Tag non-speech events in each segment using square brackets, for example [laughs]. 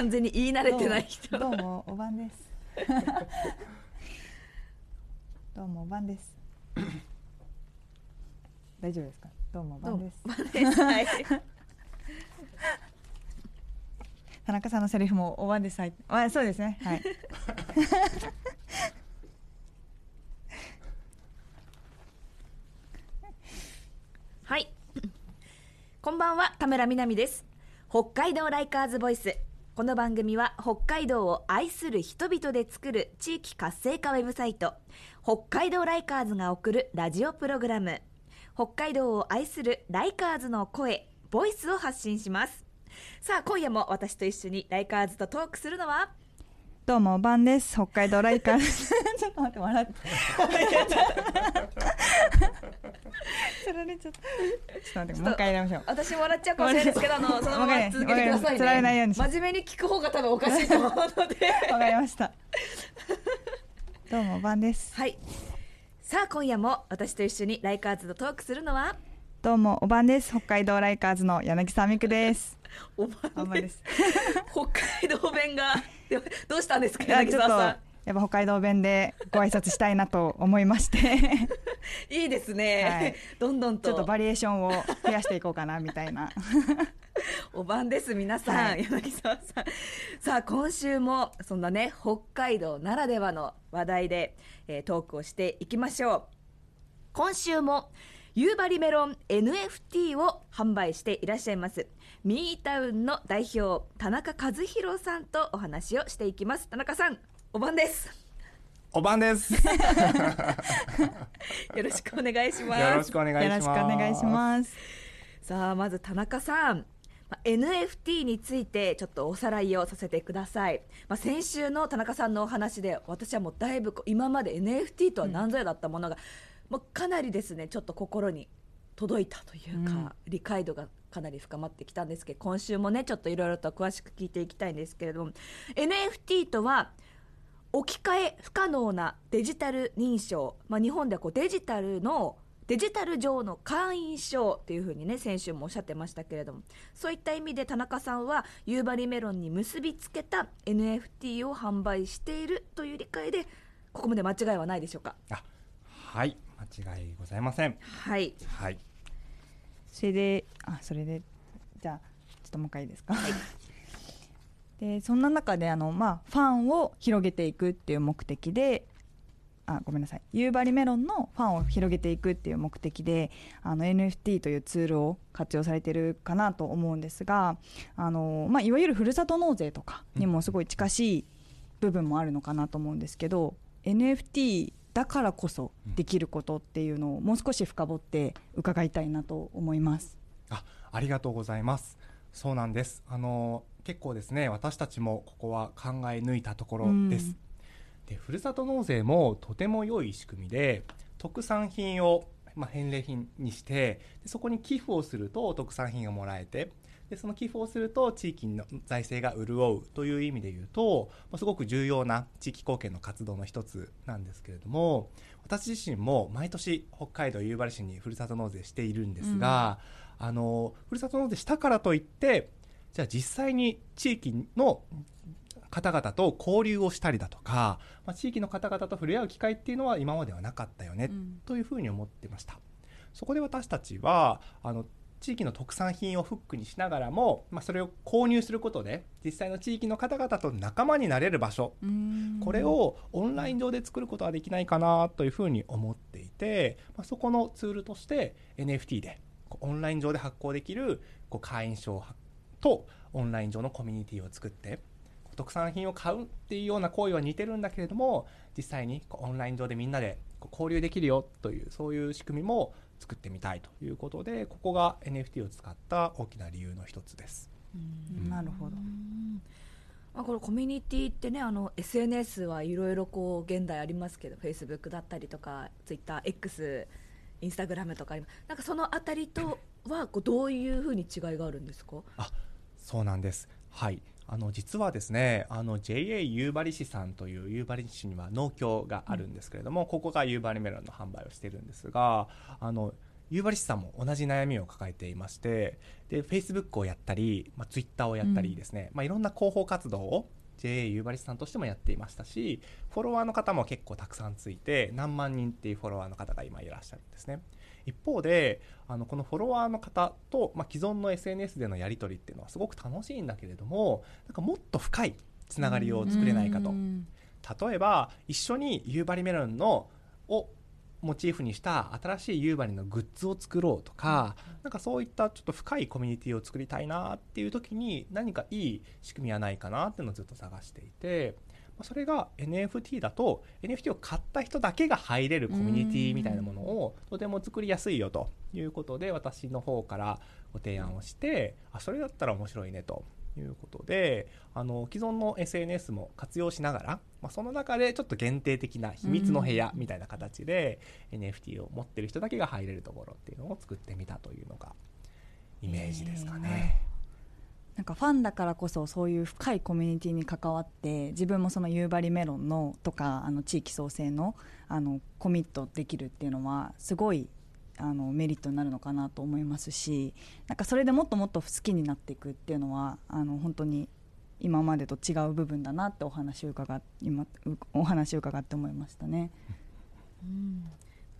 完全に言い慣れてない人。どうもおばんです。[laughs] どうもおばんです。大丈夫ですか？どうもおばんです。はい。[laughs] 田中さんのセリフもおばんですはいあそうですね。はい。[laughs] はい。こんばんは、田村みなみです。北海道ライカーズボイス。この番組は北海道を愛する人々で作る地域活性化ウェブサイト、北海道ライカーズが送るラジオプログラム。北海道を愛するライカーズの声、ボイスを発信します。さあ、今夜も私と一緒にライカーズとトークするのは、どうもおばんです。北海道ライカーズちょっと待って笑って。つられちゃったちょっと待ってもう一回やりましょう。私も笑っちゃうかもしれないですけど、あの、そのまま続けてくださいね。つられないようにし真面目に聞く方が多分おかしいと思うので。わかりましたどうもおばんです。はい。さあ、今夜も私と一緒にライカーズとトークするのは、どうもおばんです。北海道ライカーズの柳沢美久です。お [laughs] ばおばんです。北海道弁が、どうしたんですか、いやちょっと柳沢さやっぱ北海道弁でご挨拶したいなと思いましてん。[laughs] いいですね。はいどんどんと。ちょっとバリエーションを増やしていこうかなみたいな [laughs] お晩です、皆さん、はい柳沢さん。さあ、今週も、そんなね、北海道ならではの話題で、えートークをしていきましょう。今週も、夕張メロン NFT を販売していらっしゃいます、ミータウンの代表、田中和弘さんとお話をしていきます。田中さん、お晩です。おばんです。[laughs] よろしくお願いします。よろしくお願いします。よろしくお願いしますさあ、まず田中さん。まあ NFT についてちょっとおさらいをさせてください。まあ、先週の田中さんのお話で、私はもうだいぶ今まで NFT とは何ぞやだったものが、もうかなりですね、ちょっと心に届いたというか、理解度がかなり深まってきたんですけど、今週もね、ちょっといろいろと詳しく聞いていきたいんですけれども、NFT とは、置き換え不可能なデジタル認証、まあ、日本ではこうデジタルのデジタル上の会員証っていうふうにね先週もおっしゃってましたけれどもそういった意味で田中さんは夕張メロンに結びつけた NFT を販売しているという理解でここまで間違いはないでしょうか？あ、はい、間違いございません。はいはい。それであそれで。じゃあちょっともう一回いいですか、[laughs] でそんな中であの、まあ、ファンを広げていくっていう目的であごめんなさい。夕張メロンのファンを広げていくっていう目的であの NFT というツールを活用されてるかなと思うんですがあの、まあ、いわゆるふるさと納税とかにもすごい近しい部分もあるのかなと思うんですけど NFT だからこそできることっていうのをもう少し深掘って伺いたいなと思います。あ、ありがとうございます。そうなんです。あの結構ですね、私たちもここは考え抜いたところです。うんで、ふるさと納税もとても良い仕組みで、特産品をまあ、返礼品にしてでそこに寄付をすると特産品がもらえてでその寄付をすると地域の財政が潤うという意味で言うと、まあ、すごく重要な地域貢献の活動の一つなんですけれども私自身も毎年北海道夕張市にふるさと納税しているんですが、うん、あのふるさと納税したからといってじゃあ実際に地域の方々と交流をしたりだとか、まあ、地域の方々と触れ合う機会っていうのは今まではなかったよね、うん、というふうに思ってました。そこで私たちはあの地域の特産品をフックにしながらも、まあ、それを購入することで実際の地域の方々と仲間になれる場所。これをオンライン上で作ることはできないかなというふうに思っていて、まあ、そこのツールとして NFT でオンライン上で発行できるこう会員証とオンライン上のコミュニティを作って特産品を買うっていうような行為は似てるんだけれども実際にオンライン上でみんなで交流できるよというそういう仕組みも作ってみたいということでここが NFT を使った大きな理由の一つです。なるほど。まあ、これコミュニティってねあの SNS はいろいろこう現代ありますけど Facebook だったりとか TwitterX インスタグラムとかなんかそのあたりとはこうどういうふうに違いがあるんですか？あそうなんです。はいあの実はですねあの JA 夕張市さんという夕張市には農協があるんですけれども、うん、ここが夕張メロンの販売をしているんですがあの夕張市さんも同じ悩みを抱えていましてで Facebook をやったり、まあ、Twitter をやったりですね、まあ、いろんな広報活動を JA 夕張市さんとしてもやっていましたしフォロワーの方も結構たくさんついて何万人っていうフォロワーの方が今いらっしゃるんですね一方であのこのフォロワーの方と、まあ、既存の SNS でのやり取りっていうのはすごく楽しいんだけれどもなんかもっと深いつながりを作れないかと。例えば一緒に夕張メロンのをモチーフにした新しい夕張のグッズを作ろうとか、なんかそういったちょっと深いコミュニティを作りたいなっていう時に何かいい仕組みはないかなっていうのをずっと探していて、それが NFT だと NFT を買った人だけが入れるコミュニティみたいなものをとても作りやすいよということで私の方からご提案をしてあそれだったら面白いねと。いうことであの既存の SNS も活用しながら、まあ、その中でちょっと限定的な秘密の部屋みたいな形で NFT を持ってる人だけが入れるところっていうのを作ってみたというのがイメージですかね。なんかファンだからこそそういう深いコミュニティに関わって自分もその夕張メロンのとかあの地域創生のあのコミットできるっていうのはすごいあのメリットになるのかなと思いますしなんかそれでもっともっと好きになっていくっていうのはあの本当に今までと違う部分だなってお話を伺今お話を伺って思いましたね。うん、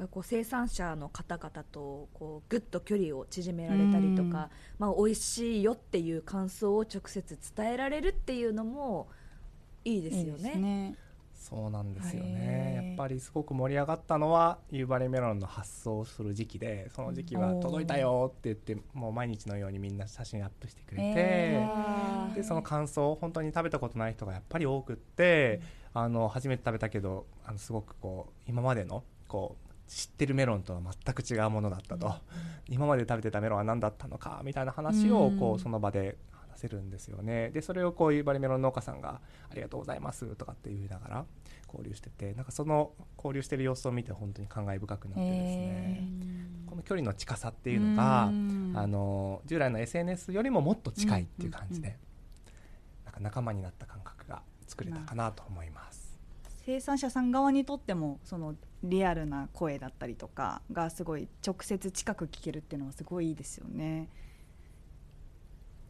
こう生産者の方々とこうぐっと距離を縮められたりとか、まあ、美味しいよっていう感想を直接伝えられるっていうのもいいですよね。いいね。そうなんですよね。やっぱりすごく盛り上がったのは夕張メロンの発送する時期でその時期は届いたよって言ってもう毎日のようにみんな写真アップしてくれてでその感想本当に食べたことない人がやっぱり多くってあの初めて食べたけどあのすごくこう今までのこう知ってるメロンとは全く違うものだったと、今まで食べてたメロンは何だったのかみたいな話をこうその場でせるんですよね。でそれをこういうバリメロン農家さんが「ありがとうございます」とかって言いながら交流しててなんかその交流してる様子を見て本当に感慨深くなってですね。この距離の近さっていうのがあの従来の SNS よりももっと近いっていう感じで、なんか仲間になった感覚が作れたかなと思います。生産者さん側にとってもそのリアルな声だったりとかがすごい直接近く聞けるっていうのはすごいいいですよね。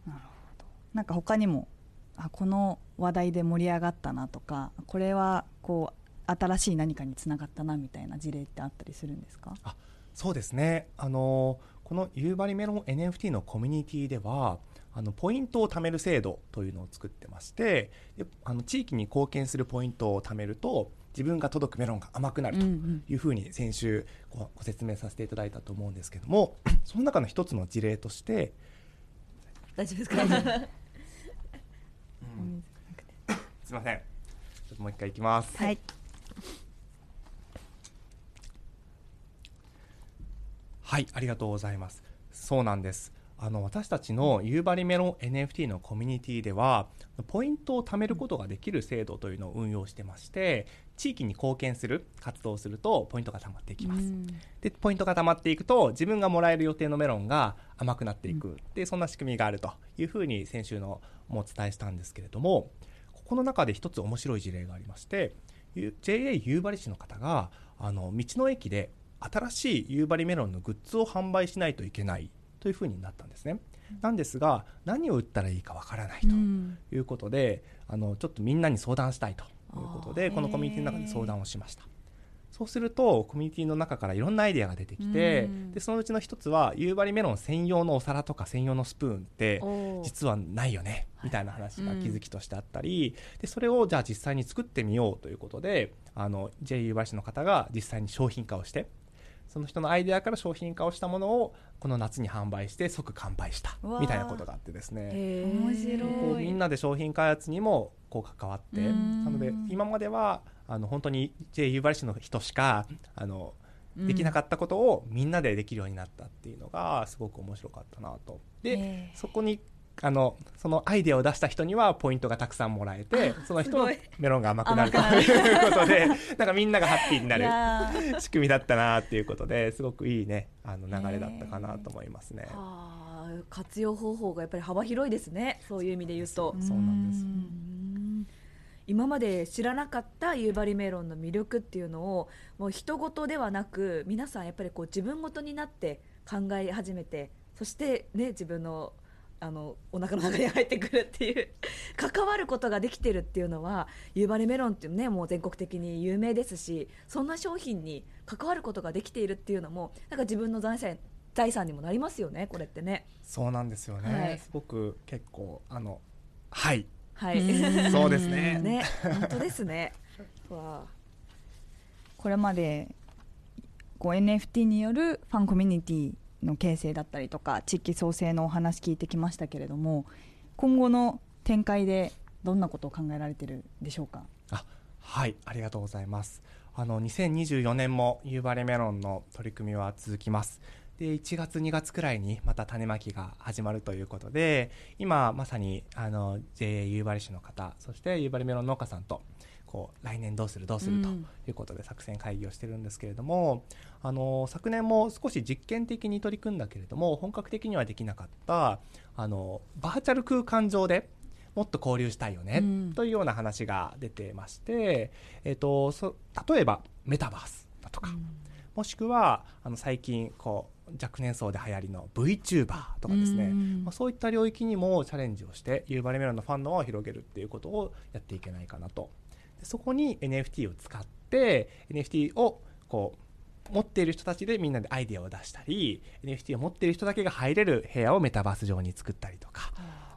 なるほど。なんか他にもあこの話題で盛り上がったなとかこれはこう新しい何かにつながったなみたいな事例ってあったりするんですか？あそうですね。あのこの夕張メロン NFT のコミュニティではあのポイントを貯める制度というのを作ってましてであの地域に貢献するポイントを貯めると自分が届くメロンが甘くなるというふうに先週ご説明させていただいたと思うんですけども [laughs] その中の一つの事例として大丈夫ですか？すみません。ちょっともう一回いきます。はい。はい、ありがとうございます。そうなんです。あの私たちの夕張メロン NFT のコミュニティではポイントを貯めることができる制度というのを運用してまして地域に貢献する活動をするとポイントが貯まっていきます、でポイントが貯まっていくと自分がもらえる予定のメロンが甘くなっていく、でそんな仕組みがあるというふうに先週のもお伝えしたんですけれどもここの中で一つ面白い事例がありまして JA 夕張市の方があの道の駅で新しい夕張メロンのグッズを販売しないといけないというふうになったんですね。なんですが何を売ったらいいかわからないということで、うん、あのちょっとみんなに相談したいということでこのコミュニティの中で相談をしました。そうするとコミュニティの中からいろんなアイデアが出てきて、うん、でそのうちの一つは夕張メロン専用のお皿とか専用のスプーンって実はないよねみたいな話が気づきとしてあったり、うん、でそれをじゃあ実際に作ってみようということであの J 夕張市の方が実際に商品化をしてその人のアイデアから商品化をしたものをこの夏に販売して即完売したみたいなことがあってですね。面白い。みんなで商品開発にもこう関わってなので今まではあの本当に J 夕張市の人しかあのできなかったことをみんなでできるようになったっていうのがすごく面白かったなと。でそこにあのそのアイデアを出した人にはポイントがたくさんもらえてその人のメロンが甘くなるということでなんかみんながハッピーになる仕組みだったなっていうことですごくいいねあの流れだったかなと思いますね。活用方法がやっぱり幅広いですね。そういう意味で言うと。そうなんです。今まで知らなかった夕張メロンの魅力っていうのをもう人事ではなく皆さんやっぱりこう自分ごとになって考え始めてそしてね自分のあのお腹の中に入ってくるっていう [laughs] 関わることができてるっていうのは夕張メロンっていうねもう全国的に有名ですしそんな商品に関わることができているっていうのもなんか自分の財産財産にもなりますよねこれってね。そうなんですよね、はい。すごく結構あのはい。はい。うん。[laughs] そうですね。ね本当ですね。[laughs] わあ。これまでこう NFT によるファンコミュニティの形成だったりとか地域創生のお話聞いてきましたけれども今後の展開でどんなことを考えられてるでしょうか？あはいありがとうございます。あの2024年も夕張メロンの取り組みは続きます。で1月2月くらいにまた種まきが始まるということで今まさにあの JA 夕張市の方そして夕張メロン農家さんとこう来年どうするどうするとうん。いうことで作戦会議をしてるんですけれども、あの昨年も少し実験的に取り組んだけれども本格的にはできなかったあのバーチャル空間上でもっと交流したいよね、うん。というような話が出てまして、えっとそ例えばメタバースだとか、もしくはあの最近こう若年層で流行りの VTuber とかですね、うん。まあ、そういった領域にもチャレンジをして夕張メロンのファンドを広げるっていうことをやっていけないかなとでそこに NFT を使って NFT をこう持っている人たちでみんなでアイデアを出したり NFT を持っている人だけが入れる部屋をメタバース上に作ったりとか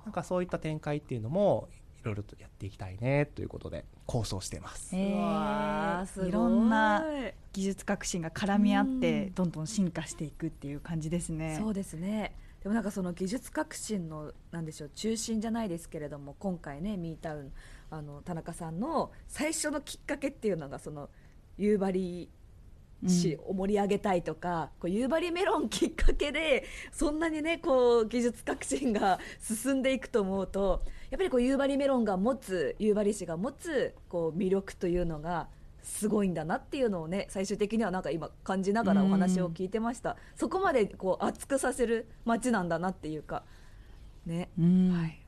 なんかそういった展開っていうのもいろいろとやっていきたいねということで構想してます。へうわあすごいいろんな技術革新が絡み合っうんてどんどん進化していくっていう感じですね。そうですねでもなんかその技術革新のなんでしょう中心じゃないですけれども今回ねミータウンあの田中さんの最初のきっかけっていうのがその夕張市を盛り上げたいとか、こう夕張メロンきっかけでそんなにねこう技術革新が進んでいくと思うとやっぱりこう夕張メロンが持つ夕張市が持つこう魅力というのがすごいんだなっていうのをね最終的にはなんか今感じながらお話を聞いてました、そこまでこう熱くさせる街なんだなっていうかね、うん。はい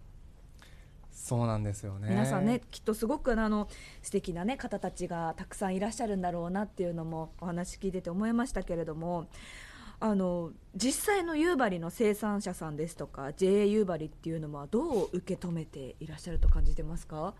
そうなんですよね。皆さんねきっとすごくあの素敵なね方たちがたくさんいらっしゃるんだろうなっていうのもお話聞いてて思いましたけれどもあの実際の夕張の生産者さんですとか JA 夕張っていうのはどう受け止めていらっしゃると感じてますか？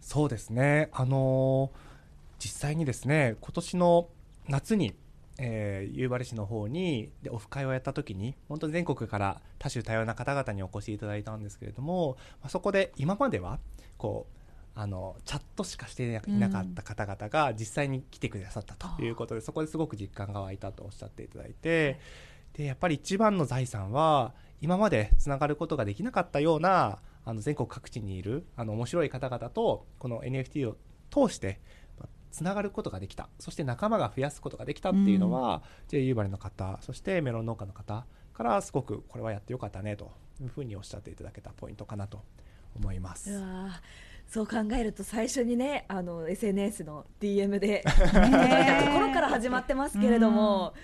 そうですね、あのー実際にですね今年の夏に、えー夕張市の方にでオフ会をやった時に本当に全国から多種多様な方々にお越しいただいたんですけれども、まあ、そこで今まではこうあのチャットしかしていなかった方々が実際に来てくださったということで、そこですごく実感が湧いたとおっしゃっていただいて、でやっぱり一番の財産は今までつながることができなかったようなあの全国各地にいるあの面白い方々とこの NFT を通してまあつながることができた。そして仲間が増やすことができたっていうのは、j 夕張の方そしてメロン農家の方からすごくこれはやってよかったねというふうにおっしゃっていただけたポイントかなと思います。そう考えると最初にねあの SNS の DM でねところから始まってますけれども、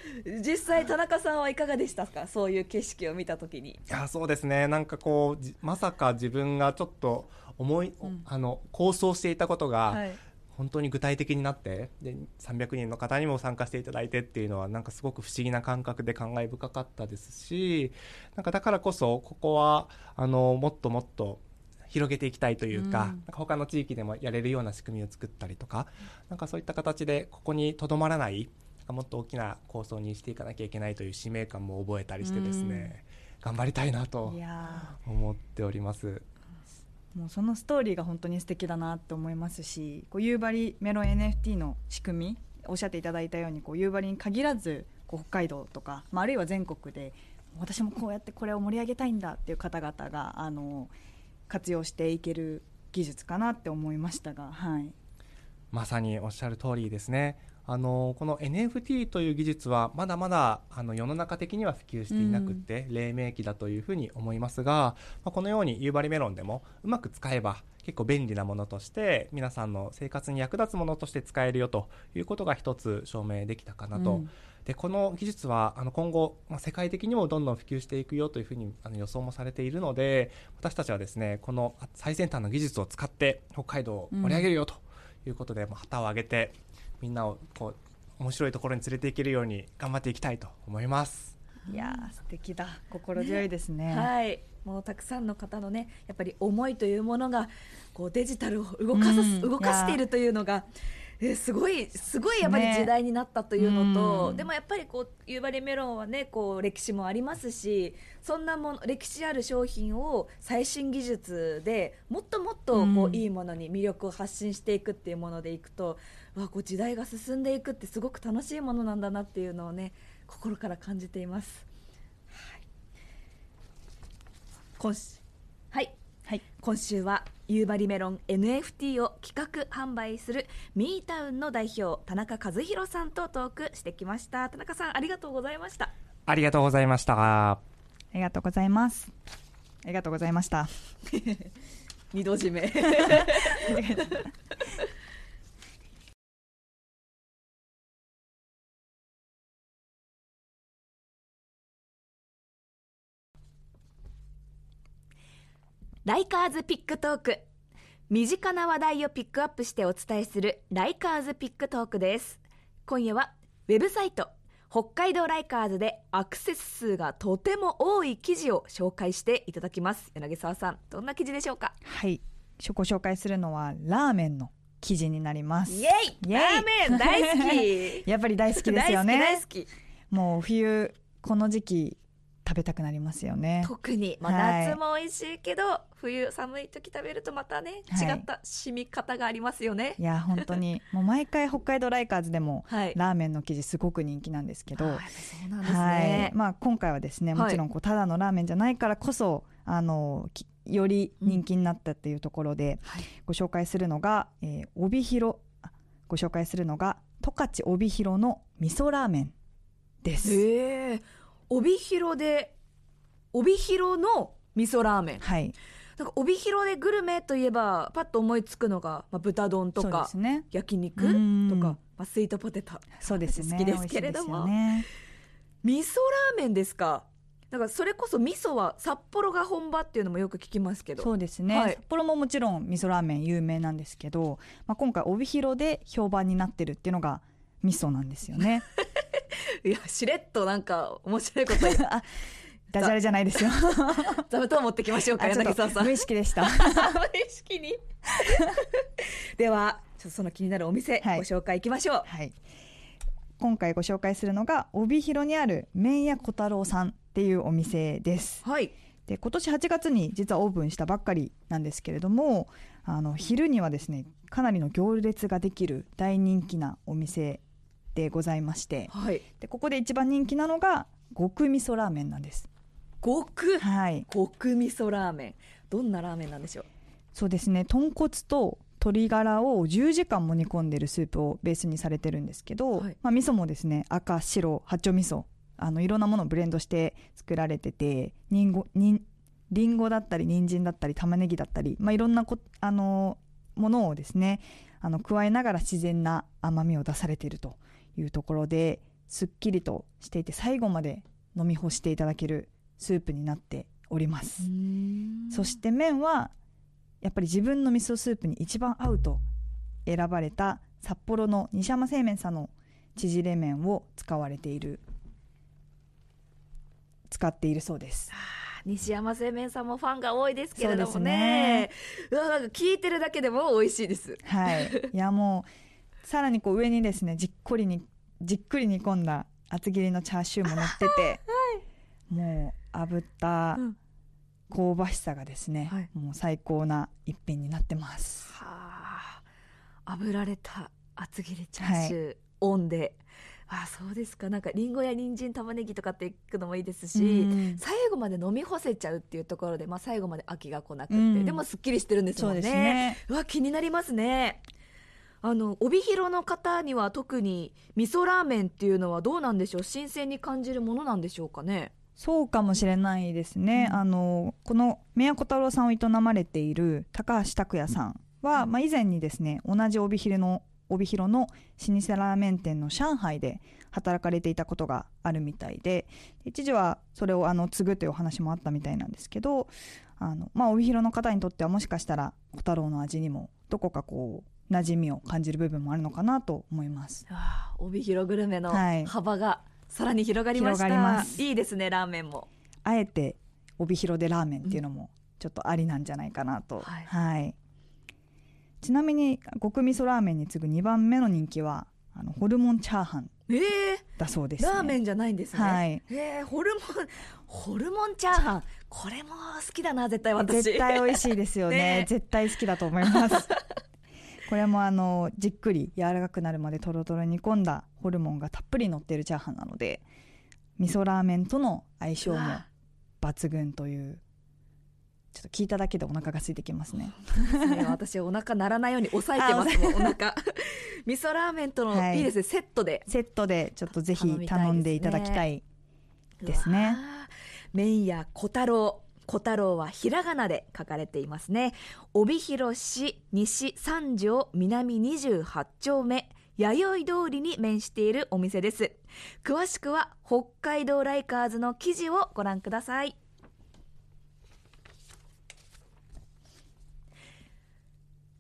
実際田中さんはいかがでしたか？そういう景色を見た時に。いやそうですね。なんかこうじまさか自分がちょっと思い、うん。あの構想していたことが、はい本当に具体的になってで300人の方にも参加していただいてっていうのはなんかすごく不思議な感覚で感慨深かったですしなんかだからこそここはあのもっともっと広げていきたいというか,、うん。なんか他の地域でもやれるような仕組みを作ったりとかなんかそういった形でここにとどまらないもっと大きな構想にしていかなきゃいけないという使命感も覚えたりしてですね、頑張りたいなと思っております。もうそのストーリーが本当に素敵だなって思いますしこう夕張メロン NFT の仕組みおっしゃっていただいたようにこう夕張に限らずこう北海道とか、まあ、あるいは全国で私もこうやってこれを盛り上げたいんだっていう方々があの活用していける技術かなって思いましたが、はい、まさにおっしゃる通りですね。あのこの NFT という技術はまだまだあの世の中的には普及していなくて、黎明期だというふうに思いますが、まあ、このように夕張メロンでもうまく使えば結構便利なものとして皆さんの生活に役立つものとして使えるよということが一つ証明できたかなと、うん。でこの技術はあの今後、まあ、世界的にもどんどん普及していくよというふうにあの予想もされているので私たちはですねこの最先端の技術を使って北海道を盛り上げるよということで、まあ旗を上げてみんなをこう面白いところに連れていけるように頑張っていきたいと思います。いやー素敵だ。心強いですね。はい。もうたくさんの方のねやっぱり思いというものがこうデジタルを動かす、うん。動かしているというのがえーすごいすごいやっぱり時代になったというのと、ねでもやっぱりこう夕張メロンはねこう歴史もありますしそんなもの歴史ある商品を最新技術でもっともっとこう、うん。いいものに魅力を発信していくっていうものでいくとわこう時代が進んでいくってすごく楽しいものなんだなっていうのをね心から感じています。はい、今週はい。はい。今週は夕張メロン NFT を企画販売するミータウンの代表田中和弘さんとトークしてきました。田中さんありがとうございました。ありがとうございました。ありがとうございます。ありがとうございました。[laughs] 二度締め [laughs] ライカーズピックトーク。身近な話題をピックアップしてお伝えするライカーズピックトークです。今夜はウェブサイト北海道ライカーズでアクセス数がとても多い記事を紹介していただきます。柳沢さんどんな記事でしょうか？はい。ご紹介するのはラーメンの記事になります。イエイ！ラーメン大好き！[laughs] やっぱり大好きですよね。大好き。もう冬この時期食べたくなりますよね。き特に、まあ、はい。夏も美味しいけど、冬寒い時食べるとまたねはい。違った染み方がありますよね。いや本当に。[laughs] もう毎回北海道ライカーズでもはい。ラーメンの記事すごく人気なんですけど、そうなんですはい。ね、まあ、今回はですねはい。もちろんこうただのラーメンじゃないからこそあのきより人気になったっていうところではい。ご紹介するのが、えー帯広あご紹介するのが十勝帯広の味噌ラーメンです。へえ帯広で帯広の味噌ラーメン。はい、なんか帯広でグルメといえばパッと思いつくのが、まあ、豚丼とかすね。焼肉うん。とか、まあ、スイートポテト。そうですね。好きですけれども。ね。味噌ラーメンですか？だからそれこそ味噌は札幌が本場っていうのもよく聞きますけど。そうですね、はい。札幌ももちろん味噌ラーメン有名なんですけど、まあ、今回帯広で評判になってるっていうのが味噌なんですよね [laughs] [laughs] いやしれっとなんか面白いこと。[laughs] あダジャレじゃないですよ。[laughs] 座布団持ってきましょうか柳沢さん。無意識でした。無意識に。ではちょっとその気になるお店、はい。ご紹介いきましょう。はい、今回ご紹介するのが帯広にある麺屋小太郎さんっていうお店です。はい。で今年8月に実はオープンしたばっかりなんですけれどもあの昼にはですねかなりの行列ができる大人気なお店でございまして。はい。でここで一番人気なのが極味噌ラーメンなんです。極？はい。極味噌ラーメン。どんなラーメンなんでしょう？そうですね。豚骨と鶏ガラを10時間も煮込んでるスープをベースにされてるんですけど、はい。まあ、味噌もですね赤白八丁味噌あのいろんなものをブレンドして作られててりんごにんりんごだったり人参だったり玉ねぎだったり、まあ、いろんなこあのものをですねあの加えながら自然な甘みを出されているというところですっきりとしていて最後まで飲み干していただけるスープになっております。そして麺はやっぱり自分の味噌スープに一番合うと選ばれた札幌の西山製麺さんの縮れ麺を使われている使っているそうです。西山製麺さんもファンが多いですけれどもそうねうわ [laughs] なんか聞いてるだけでも美味しいです。はい。いやもうさらにこう上にですねじっくりにじっくり煮込んだ厚切りのチャーシューも乗ってて、[laughs] もう炙ったうん。香ばしさがですね、はい。もう最高な一品になってます。はあ。炙られた厚切りチャーシュー、オンで。あそうですか。なんかりんごや人参玉ねぎとかっていくのもいいですし、うん最後まで飲み干せちゃうっていうところで、まあ、最後まで飽きが来なくて、うん。でもすっきりしてるんですそうもんねですねうわ気になりますねあの帯広の方には特に味噌ラーメンっていうのはどうなんでしょう？新鮮に感じるものなんでしょうかね？そうかもしれないですね、うん。あのこの宮古太郎さんを営まれている高橋拓也さんは、まあ、以前にですね同じ帯広の帯広の老舗ラーメン店の上海で働かれていたことがあるみたいで一時はそれをあの継ぐというお話もあったみたいなんですけどあの、まあ、帯広の方にとってはもしかしたら小太郎の味にもどこかこう馴染みを感じる部分もあるのかなと思います。ああ帯広グルメのはい。幅がさらに広がりました。広がります。いいですねラーメンも。あえて帯広でラーメンっていうのもちょっとありなんじゃないかなと、はい。はい。ちなみに極味噌ラーメンに次ぐ2番目の人気はあのホルモンチャーハンええだそうです、ね、ラーメンじゃないんですね、はい。えーホルモンホルモンチャーハン。これも好きだな絶対私。絶対美味しいですよね。[laughs] ね。絶対好きだと思いますこれもあのじっくり柔らかくなるまでとろとろ煮込んだホルモンがたっぷり乗ってるチャーハンなので味噌ラーメンとの相性も抜群というちょっと聞いただけでお腹が空いてきますね。ね。私お腹鳴らないように抑えてますもんお腹。味噌ラーメンとの、はい。い、いですね。セットで。セットでちょっとぜひ頼んでいただきたいですね。うわー。麺屋小太郎小太郎はひらがなで書かれていますね。帯広市西三条南28丁目弥生通りに面しているお店です。詳しくは北海道ライカーズの記事をご覧ください。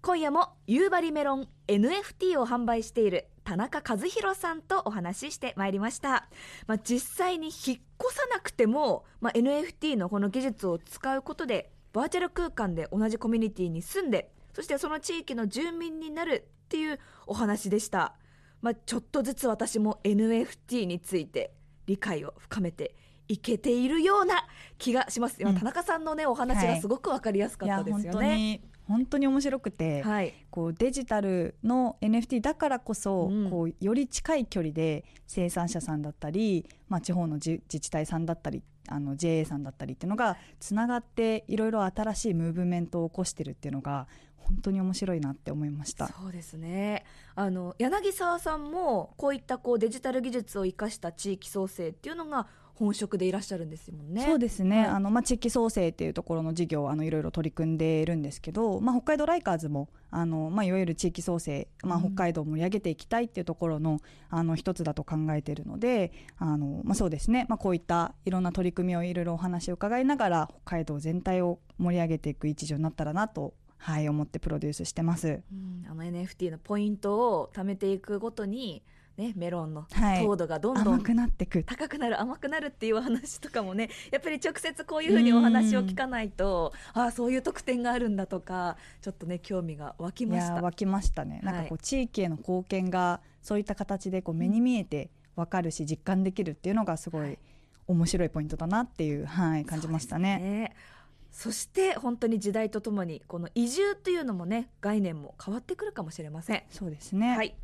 今夜も夕張メロン NFT を販売している田中和弘さんとお話ししてまいりました、まあ、実際に引っ越さなくても、まあ、NFT のこの技術を使うことでバーチャル空間で同じコミュニティに住んでそしてその地域の住民になるっていうお話でした、まあ、ちょっとずつ私も NFT について理解を深めていけているような気がします、今うん。田中さんのねお話がすごくわかりやすかったですよね、当に本当に面白くて、はい。こうデジタルの NFT だからこそ、うん。こうより近い距離で生産者さんだったり、まあ、地方の自自治体さんだったりあの JA さんだったりっていうのがつながっていろいろ新しいムーブメントを起こしてるっていうのが本当に面白いなって思いました。そうですね。あの柳沢さんもこういったこうデジタル技術を生かした地域創生っていうのが本職でいらっしゃるんですもんね。そうですね、はい。あのまあ、地域創生っていうところの事業あのいろいろ取り組んでいるんですけど、まあ、北海道ライカーズもあの、まあ、いわゆる地域創生、まあ、うん。北海道を盛り上げていきたいっていうところの,、あの一つだと考えているのであの、まあ、そうですね、まあ、こういったいろんな取り組みをいろいろお話を伺いながら北海道全体を盛り上げていく一助になったらなと、はい、思ってプロデュースしてます。うん。あの NFT のポイントを貯めていくごとに、ね、メロンのはい。糖度がどんどん甘くなってく。高くなる甘くなるっていうお話とかもね [laughs] やっぱり直接こういうふうにお話を聞かないとああそういう特典があるんだとかちょっとね興味が湧きいました。や湧きましたね、なんかこう地域への貢献がそういった形でこう目に見えて分かるし実感できるっていうのがすごはい。い面白いポイントだなっていう、はい、感じましたね。ね。そして本当に時代とともにこの移住というのもね概念も変わってくるかもしれません。そうですね、はい。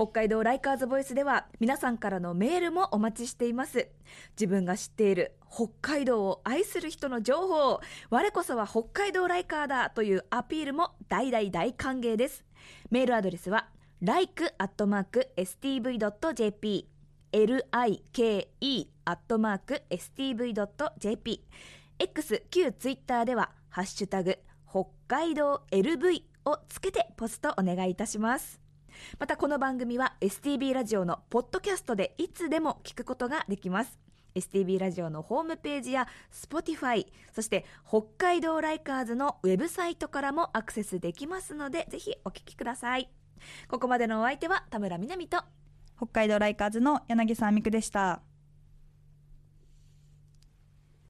北海道ライカーズボイスでは皆さんからのメールもお待ちしています。自分が知っている北海道を愛する人の情報、我こそは北海道ライカーだというアピールも大大大歓迎です。メールアドレスは like.stv.jp like.stv.jp X 旧ツイッターではハッシュタグ北海道 LV をつけてポストお願いいたしますまたこの番組は STB ラジオのポッドキャストでいつでも聞くことができます STB ラジオのホームページや Spotify そして北海道ライカーズのウェブサイトからもアクセスできますのでぜひお聞きくださいここまでのお相手は田村みなみと北海道ライカーズの柳沢美久でした。